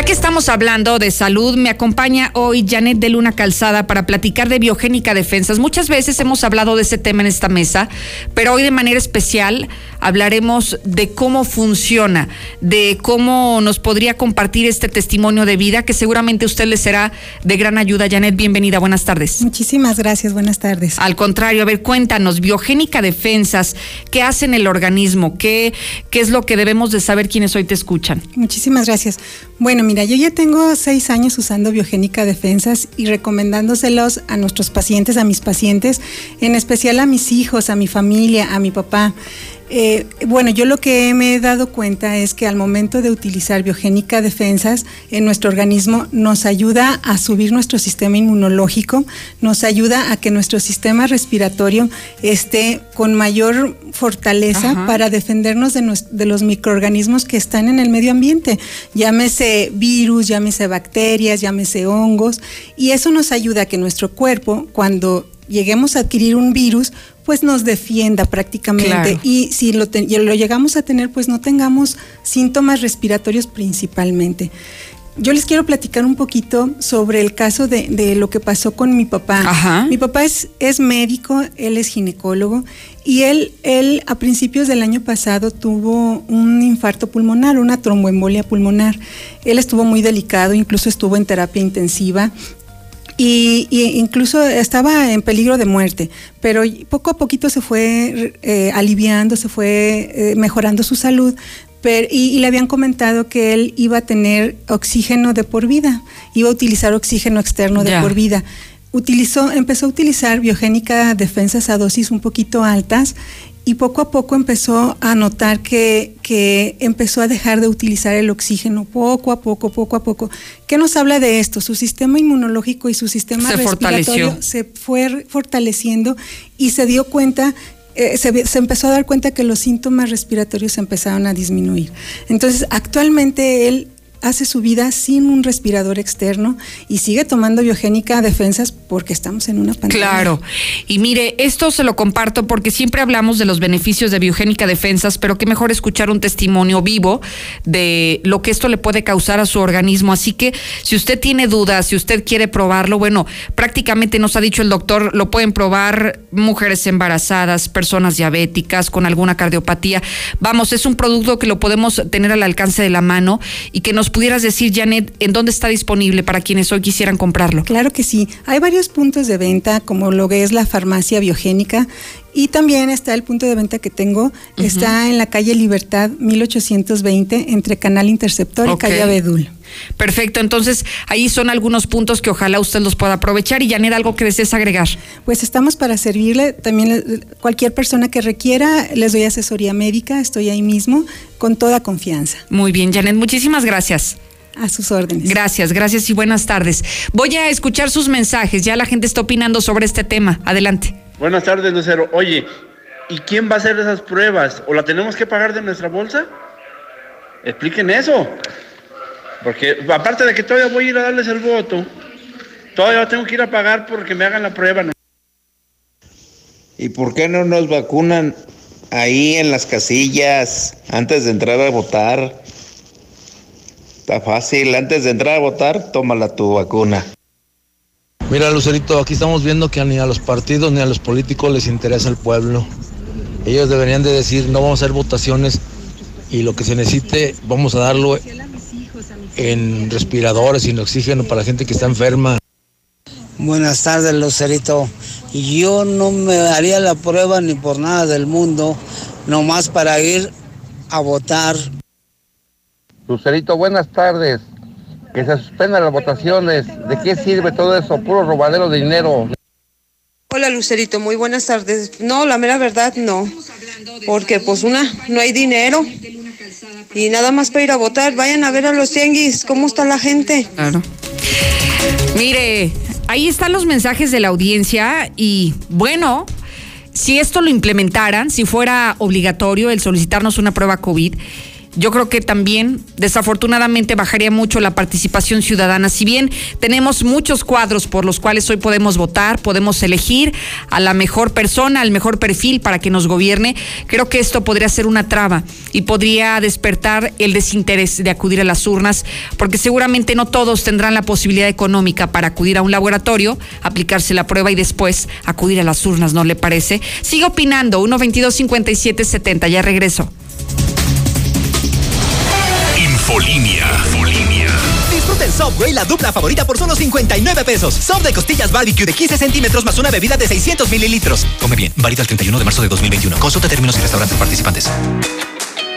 Que estamos hablando de salud, me acompaña hoy Janet de Luna Calzada para platicar de biogénica defensas. Muchas veces hemos hablado de ese tema en esta mesa, pero hoy de manera especial hablaremos de cómo funciona, de cómo nos podría compartir este testimonio de vida que seguramente a usted le será de gran ayuda. Janet, bienvenida, buenas tardes. Muchísimas gracias, buenas tardes. Al contrario, a ver, cuéntanos, biogénica defensas, ¿qué hace en el organismo? ¿Qué, qué es lo que debemos de saber quienes hoy te escuchan? Muchísimas gracias. Bueno, mira, yo ya tengo seis años usando Biogénica Defensas y recomendándoselos a nuestros pacientes, a mis pacientes, en especial a mis hijos, a mi familia, a mi papá. Eh, bueno, yo lo que me he dado cuenta es que al momento de utilizar biogénica defensas en nuestro organismo nos ayuda a subir nuestro sistema inmunológico, nos ayuda a que nuestro sistema respiratorio esté con mayor fortaleza para defendernos de, de, los microorganismos que están en el medio ambiente, llámese virus, llámese bacterias, llámese hongos, y eso nos ayuda a que nuestro cuerpo, cuando lleguemos a adquirir un virus, pues nos defienda prácticamente. Y si lo, lo, llegamos a tener, pues no tengamos síntomas respiratorios principalmente. yo les quiero platicar un poquito sobre el caso de, de lo que pasó con mi papá. Mi papá es, es médico, él es ginecólogo y él, él a principios del año pasado tuvo un infarto pulmonar, una tromboembolia pulmonar. Él estuvo muy delicado, incluso estuvo en terapia intensiva y, incluso estaba en peligro de muerte, pero poco a poquito se fue eh, aliviando, se fue eh, mejorando su salud, y, le habían comentado que él iba a tener oxígeno de por vida, iba a utilizar oxígeno externo de por vida. Utilizó, empezó a utilizar biogénica defensas a dosis un poquito altas y poco a poco empezó a notar que, que, empezó a dejar de utilizar el oxígeno, poco a poco, poco a poco. ¿Qué nos habla de esto? Su sistema inmunológico y su sistema respiratorio se fue fortaleciendo y se dio cuenta eh, se, empezó a dar cuenta que los síntomas respiratorios empezaron a disminuir. Entonces, actualmente él hace su vida sin un respirador externo y sigue tomando biogénica defensas porque estamos en una pandemia. Claro. Y mire, esto se lo comparto porque siempre hablamos de los beneficios de biogénica defensas, pero qué mejor escuchar un testimonio vivo de lo que esto le puede causar a su organismo. Así que si usted tiene dudas, si usted quiere probarlo, bueno, prácticamente nos ha dicho el doctor, lo pueden probar mujeres embarazadas, personas diabéticas con alguna cardiopatía. Vamos, es un producto que lo podemos tener al alcance de la mano y que nos pudieras decir, Janet, en dónde está disponible para quienes hoy quisieran comprarlo. Claro que sí. Hay varios puntos de venta, como lo que es la farmacia biogénica. Y también está el punto de venta que tengo, está en la calle Libertad 1820, entre Canal Interceptor y calle Abedul. Perfecto, entonces ahí son algunos puntos que ojalá usted los pueda aprovechar y Janet, algo que desees agregar. Pues estamos para servirle, también cualquier persona que requiera, les doy asesoría médica, estoy ahí mismo, con toda confianza. Muy bien, Janet, muchísimas gracias. A sus órdenes. Gracias, gracias y buenas tardes. Voy a escuchar sus mensajes, ya la gente está opinando sobre este tema. Adelante. Buenas tardes, Lucero. Oye, ¿y quién va a hacer esas pruebas? ¿O la tenemos que pagar de nuestra bolsa? Expliquen eso. Porque aparte de que todavía voy a ir a darles el voto, todavía tengo que ir a pagar porque me hagan la prueba. ¿Y por qué no nos vacunan ahí en las casillas antes de entrar a votar? Está fácil, antes de entrar a votar, tómala tu vacuna. Mira, Lucerito, aquí estamos viendo que ni a los partidos ni a los políticos les interesa el pueblo. Ellos deberían de decir, no vamos a hacer votaciones y lo que se necesite vamos a darlo en respiradores, sin oxígeno para la gente que está enferma. Buenas tardes, Lucerito. Yo no me haría la prueba ni por nada del mundo, nomás para ir a votar. Lucerito, buenas tardes. Que se suspendan las votaciones. ¿De qué sirve todo eso? Puro robadero de dinero. Hola Lucerito, muy buenas tardes. No, la mera verdad no. Porque pues una, no hay dinero. Y nada más para ir a votar, vayan a ver a los tianguis, cómo está la gente. Claro. Mire, ahí están los mensajes de la audiencia y bueno, si esto lo implementaran, si fuera obligatorio el solicitarnos una prueba COVID, yo creo que también desafortunadamente bajaría mucho la participación ciudadana. Si bien tenemos muchos cuadros por los cuales hoy podemos votar, podemos elegir a la mejor persona, al mejor perfil para que nos gobierne, creo que esto podría ser una traba y podría despertar el desinterés de acudir a las urnas, porque seguramente no todos tendrán la posibilidad económica para acudir a un laboratorio, aplicarse la prueba y después acudir a las urnas, ¿no le parece? Sigue opinando, 1 22 57 70, ya regreso. Infolinia. Disfruta el Subway, la dupla favorita por solo 59 pesos. Sub de costillas barbecue de 15 centímetros más una bebida de 600 mililitros. Come bien, válido el 31 de marzo de 2021. Consulta términos y restaurantes participantes.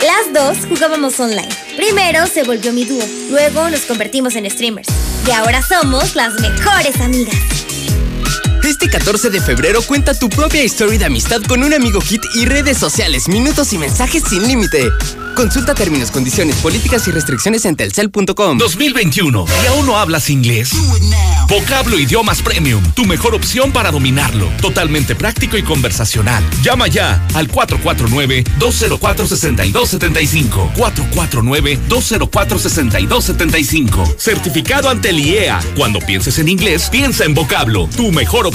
Las dos jugábamos online. Primero se volvió mi dúo, luego nos convertimos en streamers. Y ahora somos las mejores amigas. Este 14 de febrero cuenta tu propia historia de amistad con un amigo kit y redes sociales, minutos y mensajes sin límite. Consulta términos, condiciones, políticas y restricciones en telcel.com. 2021. ¿Y aún no hablas inglés? Vocablo Idiomas Premium, tu mejor opción para dominarlo. Totalmente práctico y conversacional. Llama ya al 449-204-6275. 449-204-6275. Certificado ante el IEA. Cuando pienses en inglés, piensa en Vocablo, tu mejor opción.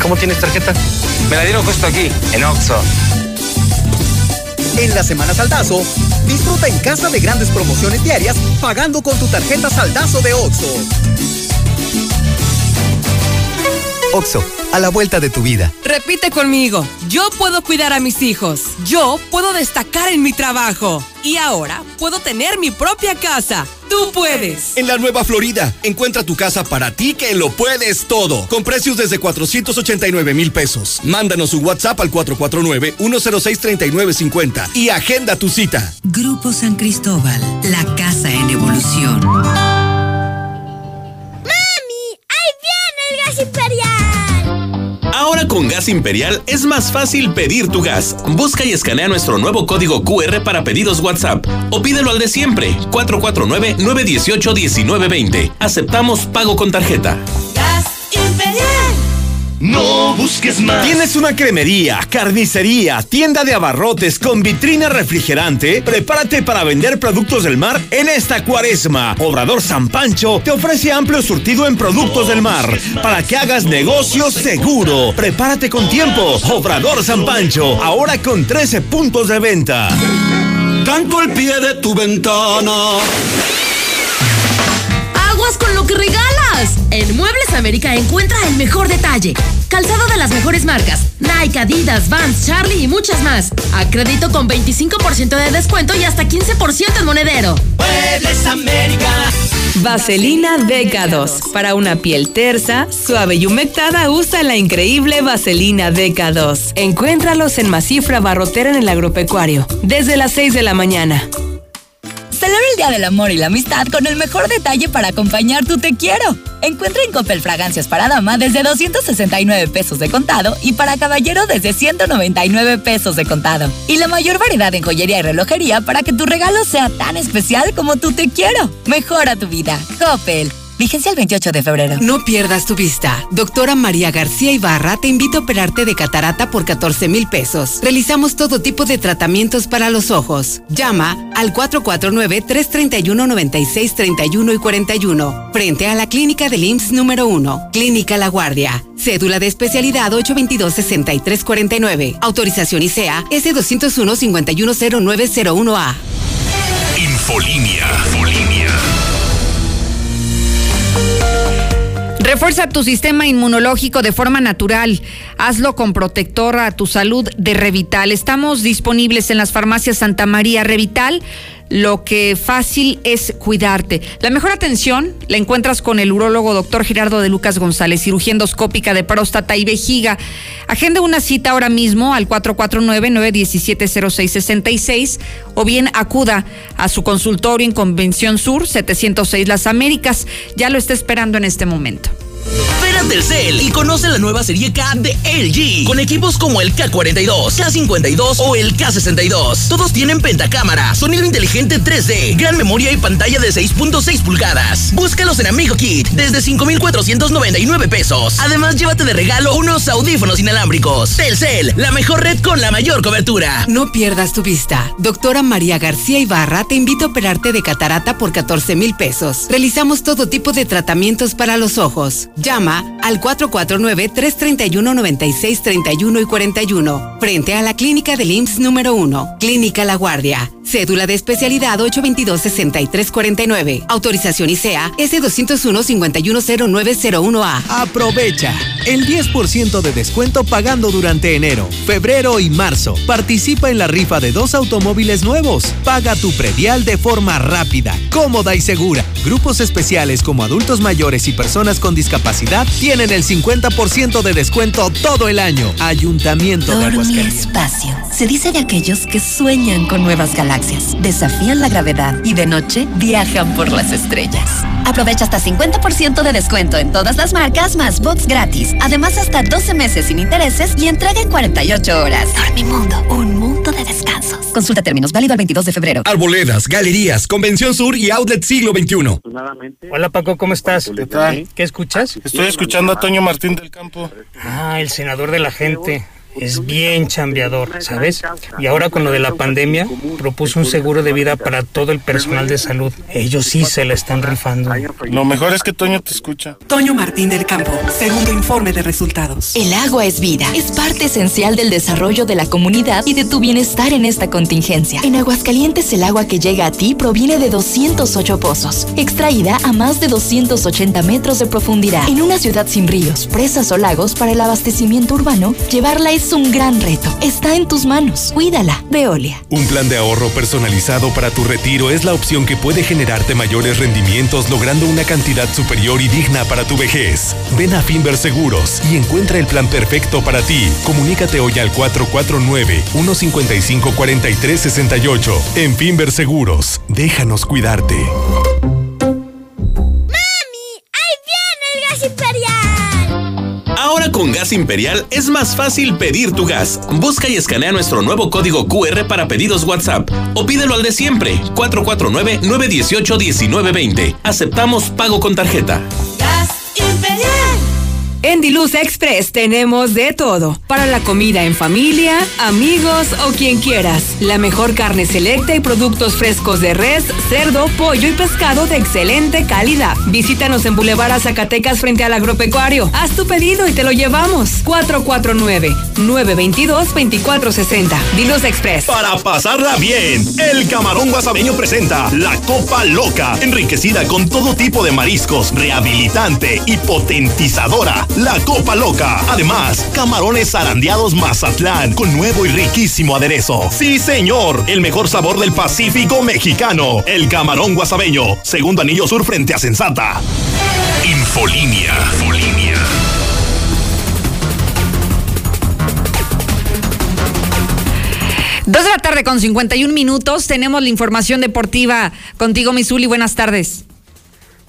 ¿Y cómo tienes tarjeta? Me la dieron justo aquí, en Oxxo. En la Semana Saldazo, disfruta en casa de grandes promociones diarias pagando con tu tarjeta Saldazo de Oxxo. Oxo, a la vuelta de tu vida. Repite conmigo. Yo puedo cuidar a mis hijos. Yo puedo destacar en mi trabajo. Y ahora puedo tener mi propia casa. Tú puedes. En la Nueva Florida, encuentra tu casa para ti que lo puedes todo. Con precios desde 489 mil pesos. Mándanos un WhatsApp al 449-106-3950 y agenda tu cita. Grupo San Cristóbal, la casa en evolución. Con Gas Imperial es más fácil pedir tu gas. Busca y escanea nuestro nuevo código QR para pedidos WhatsApp o pídelo al de siempre, 449-918-1920. Aceptamos pago con tarjeta. No busques más. ¿Tienes una cremería, carnicería, tienda de abarrotes con vitrina refrigerante? Prepárate para vender productos del mar en esta cuaresma. Obrador San Pancho te ofrece amplio surtido en productos del mar para que hagas negocio seguro. Prepárate con tiempo. Obrador San Pancho, ahora con 13 puntos de venta. Canto al pie de tu ventana. ¡Aguas con lo que regalas! En Muebles América encuentra el mejor detalle. Calzado de las mejores marcas. Nike, Adidas, Vans, Charlie y muchas más. A crédito con 25% de descuento y hasta 15% en monedero. Muebles América. Vaselina DK2. Para una piel tersa, suave y humectada, usa la increíble Vaselina DK2. Encuéntralos en Masifra Barrotera en el Agropecuario. Desde las 6 de la mañana. Celebra el Día del Amor y la Amistad con el mejor detalle para acompañar tu te quiero. Encuentra en Coppel fragancias para dama desde 269 pesos de contado y para caballero desde 199 pesos de contado. Y la mayor variedad en joyería y relojería para que tu regalo sea tan especial como tu te quiero. Mejora tu vida. Coppel. Vigencia el 28 de febrero. No pierdas tu vista. Doctora María García Ibarra te invita a operarte de catarata por 14 mil pesos. Realizamos todo tipo de tratamientos para los ojos. Llama al 449-331-9631 y 41. Frente a la clínica del IMSS número 1. Clínica La Guardia. Cédula de especialidad 822-6349. Autorización ICEA S201-510901A. Infolinia. Infolinia. Refuerza tu sistema inmunológico de forma natural. Hazlo con protector a tu salud de Revital. Estamos disponibles en las farmacias Santa María Revital. Lo que fácil es cuidarte. La mejor atención la encuentras con el urólogo doctor Gerardo de Lucas González, cirugía endoscópica de próstata y vejiga. Agenda una cita ahora mismo al 449-917-0666 o bien acuda a su consultorio en Convención Sur 706 Las Américas. Ya lo está esperando en este momento. A Telcel y conoce la nueva serie K de LG con equipos como el K42, K52 o el K62. Todos tienen pentacámara, sonido inteligente 3D, gran memoria y pantalla de 6.6 pulgadas. Búscalos en Amigo Kit desde 5,499 pesos. Además, llévate de regalo unos audífonos inalámbricos. Telcel, la mejor red con la mayor cobertura. No pierdas tu vista. Doctora María García Ibarra te invita a operarte de catarata por 14 mil pesos. Realizamos todo tipo de tratamientos para los ojos. Llama al 449-331-9631 y 41. Frente a la clínica del IMSS número 1. Clínica La Guardia. Cédula de especialidad 822-6349. Autorización ICEA S201-510901A. Aprovecha el 10% de descuento pagando durante enero, febrero y marzo. Participa en la rifa de dos automóviles nuevos. Paga tu predial de forma rápida, cómoda y segura. Grupos especiales como adultos mayores y personas con discapacidad tienen el 50% de descuento todo el año. Ayuntamiento de Dormi Aguascalientes. Espacio. se dice de aquellos que sueñan con nuevas galaxias, desafían la gravedad y de noche viajan por las estrellas. Aprovecha hasta 50% de descuento en todas las marcas más box gratis. Además, hasta 12 meses sin intereses y entrega en 48 horas. Dormimundo, un mundo de descansos. Consulta términos, válido el 22 de febrero. Arboledas, galerías, Convención Sur y Outlet Siglo XXI. Hola Paco, ¿cómo estás? ¿Qué tal? ¿Qué escuchas? Estoy escuchando a Toño Martín del Campo. Ah, el senador de la gente. Es bien chambeador, ¿sabes? Y ahora con lo de la pandemia, propuso un seguro de vida para todo el personal de salud. Ellos sí se la están rifando. Lo mejor es que Toño te escucha. Toño Martín del Campo, segundo informe de resultados. El agua es vida. Es parte esencial del desarrollo de la comunidad y de tu bienestar en esta contingencia. En Aguascalientes, el agua que llega a ti proviene de 208 pozos, extraída a más de 280 metros de profundidad. En una ciudad sin ríos, presas o lagos para el abastecimiento urbano, llevarla es un gran reto. Está en tus manos. Cuídala. Veolia. Un plan de ahorro personalizado para tu retiro es la opción que puede generarte mayores rendimientos logrando una cantidad superior y digna para tu vejez. Ven a Finver Seguros y encuentra el plan perfecto para ti. Comunícate hoy al 449-155-4368. En Finver Seguros, déjanos cuidarte. Con Gas Imperial es más fácil pedir tu gas. Busca y escanea nuestro nuevo código QR para pedidos WhatsApp o pídelo al de siempre 449-918-1920. Aceptamos pago con tarjeta. En Diluz Express tenemos de todo. Para la comida en familia, amigos o quien quieras. La mejor carne selecta y productos frescos de res, cerdo, pollo y pescado de excelente calidad. Visítanos en Boulevard Zacatecas frente al agropecuario. Haz tu pedido y te lo llevamos. 449-922-2460. Diluz Express. Para pasarla bien, el Camarón Guasabeño presenta la Copa Loca, enriquecida con todo tipo de mariscos, rehabilitante y potentizadora. La Copa Loca. Además, camarones zarandeados Mazatlán con nuevo y riquísimo aderezo. Sí, señor, el mejor sabor del Pacífico mexicano. El Camarón Guasabeño, segundo anillo sur frente a Sensata. Infolinia. Infolinia. Dos de la tarde con 51 minutos. Tenemos la información deportiva contigo, Misuli. Buenas tardes.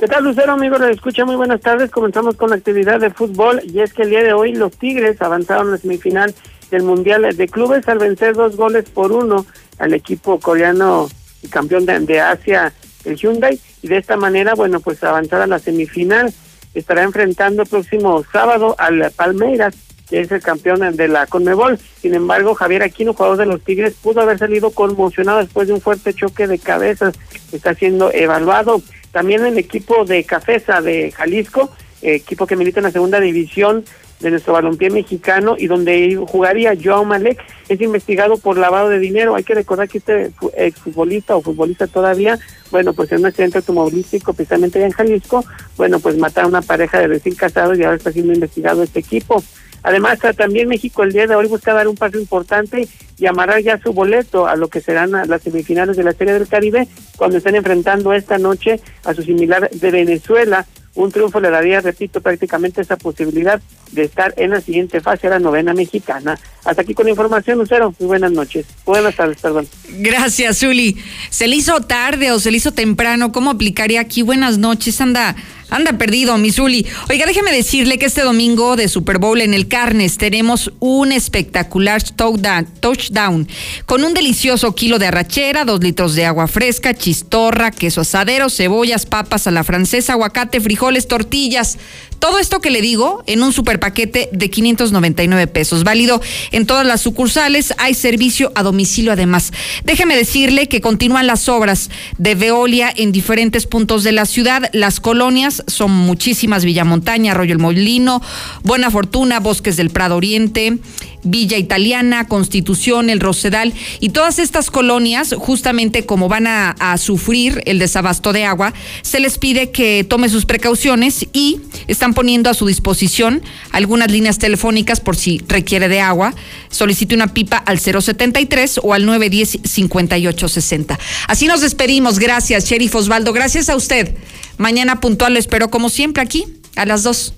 ¿Qué tal, Lucero, amigo? Le escucha muy buenas tardes. Comenzamos con la actividad de fútbol y es que el día de hoy los Tigres avanzaron a la semifinal del Mundial de Clubes al vencer dos goles por uno al equipo coreano y campeón de, de Asia, el Hyundai, y de esta manera, bueno, pues avanzar a la semifinal. Estará enfrentando el próximo sábado al Palmeiras, que es el campeón de la Conmebol. Sin embargo, Javier Aquino, jugador de los Tigres, pudo haber salido conmocionado después de un fuerte choque de cabezas. Está siendo evaluado. También el equipo de Cafesa de Jalisco, eh, equipo que milita en la segunda división de nuestro balompié mexicano y donde jugaría Joao Malek, es investigado por lavado de dinero. Hay que recordar que este exfutbolista o futbolista todavía, bueno, pues en un accidente automovilístico precisamente allá en Jalisco, bueno, pues mataron a una pareja de recién casados y ahora está siendo investigado este equipo. Además, también México el día de hoy busca dar un paso importante y amarrar ya su boleto a lo que serán las semifinales de la Serie del Caribe cuando estén enfrentando esta noche a su similar de Venezuela. Un triunfo le daría, repito, prácticamente esa posibilidad de estar en la siguiente fase, a la novena mexicana. Hasta aquí con la información, Lucero. Muy buenas noches. Buenas tardes, perdón. Gracias, Zuli. ¿Se le hizo tarde o se le hizo temprano? ¿Cómo aplicaría aquí? Buenas noches, anda. Anda perdido, Misuli. Oiga, déjeme decirle que este domingo de Super Bowl en el Carnes tenemos un espectacular touchdown con un delicioso kilo de arrachera, dos litros de agua fresca, chistorra, queso asadero, cebollas, papas a la francesa, aguacate, frijoles, tortillas. Todo esto que le digo en un super paquete de 599 pesos. Válido en todas las sucursales. Hay servicio a domicilio además. Déjeme decirle que continúan las obras de Veolia en diferentes puntos de la ciudad. Las colonias son muchísimas. Villamontaña, Arroyo el Molino, Buena Fortuna, Bosques del Prado Oriente. Villa Italiana, Constitución, El Rosedal y todas estas colonias, justamente como van a, sufrir el desabasto de agua, se les pide que tome sus precauciones y están poniendo a su disposición algunas líneas telefónicas por si requiere de agua. Solicite una pipa al 073 o al 910-5860. Así nos despedimos. Gracias, Sheriff Osvaldo. Gracias a usted. Mañana puntual lo espero como siempre aquí a las 2.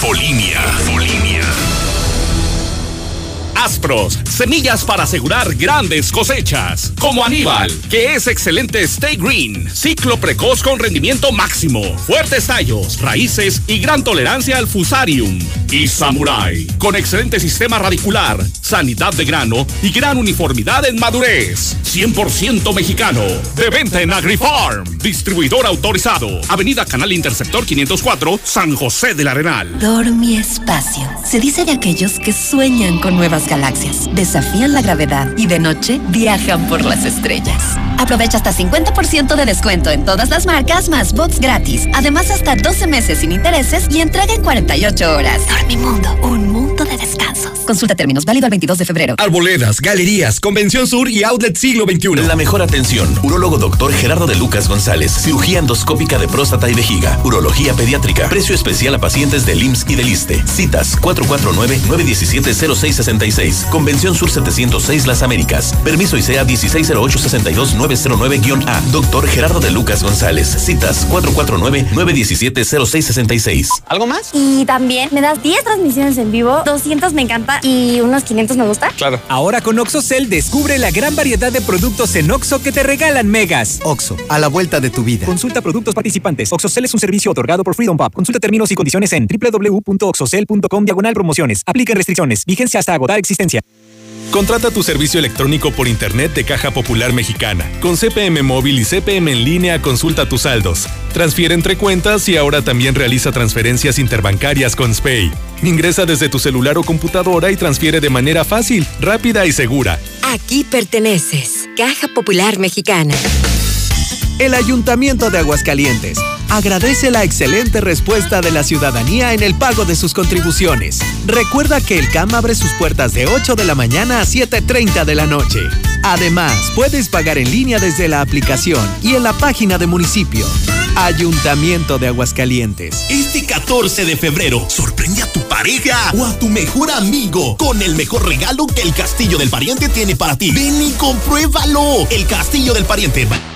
Infolinia. Infolinia. Aspros, semillas para asegurar grandes cosechas. Como Aníbal, que es excelente Stay Green, ciclo precoz con rendimiento máximo, fuertes tallos, raíces y gran tolerancia al fusarium. Y Samurai, con excelente sistema radicular, sanidad de grano y gran uniformidad en madurez. 100% mexicano. De venta en AgriFarm. Distribuidor autorizado. Avenida Canal Interceptor 504, San José del Arenal. Dormi Espacio. Se dice de aquellos que sueñan con nuevas galaxias, desafían la gravedad y de noche viajan por las estrellas. Aprovecha hasta 50% de descuento en todas las marcas más box gratis. Además, hasta 12 meses sin intereses y entrega en 48 horas. Dormimundo, un mundo de descansos. Consulta términos, válido al 22 de febrero. Arboledas, galerías, Convención Sur y Outlet Siglo XXI. La mejor atención. Urólogo doctor Gerardo de Lucas González. Cirugía endoscópica de próstata y vejiga. Urología pediátrica. Precio especial a pacientes del IMSS y del ISTE. Citas 449-917-0666. Convención Sur 706 Las Américas. Permiso ICEA 160862909-A. Doctor Gerardo de Lucas González. Citas 449-917-0666. ¿Algo más? Y también me das 10 transmisiones en vivo, 200 me encanta y unos 500 me gusta. Claro. Ahora con OxoCell descubre la gran variedad de productos en Oxo que te regalan megas. Oxo, a la vuelta de tu vida. Consulta productos participantes. OxoCell es un servicio otorgado por Freedom Pub. Consulta términos y condiciones en www.oxocell.com diagonal promociones. Apliquen restricciones. Vigencia hasta agotar Contrata tu servicio electrónico por Internet de Caja Popular Mexicana. Con CPM móvil y CPM en línea, consulta tus saldos. Transfiere entre cuentas y ahora también realiza transferencias interbancarias con SPAY. Ingresa desde tu celular o computadora y transfiere de manera fácil, rápida y segura. Aquí perteneces. Caja Popular Mexicana. El Ayuntamiento de Aguascalientes agradece la excelente respuesta de la ciudadanía en el pago de sus contribuciones. Recuerda que el CAM abre sus puertas de 8 de la mañana a 7.30 de la noche. Además, puedes pagar en línea desde la aplicación y en la página de municipio. Ayuntamiento de Aguascalientes. Este 14 de febrero, sorprende a tu pareja o a tu mejor amigo con el mejor regalo que el Castillo del Pariente tiene para ti. Ven y compruébalo. El Castillo del Pariente.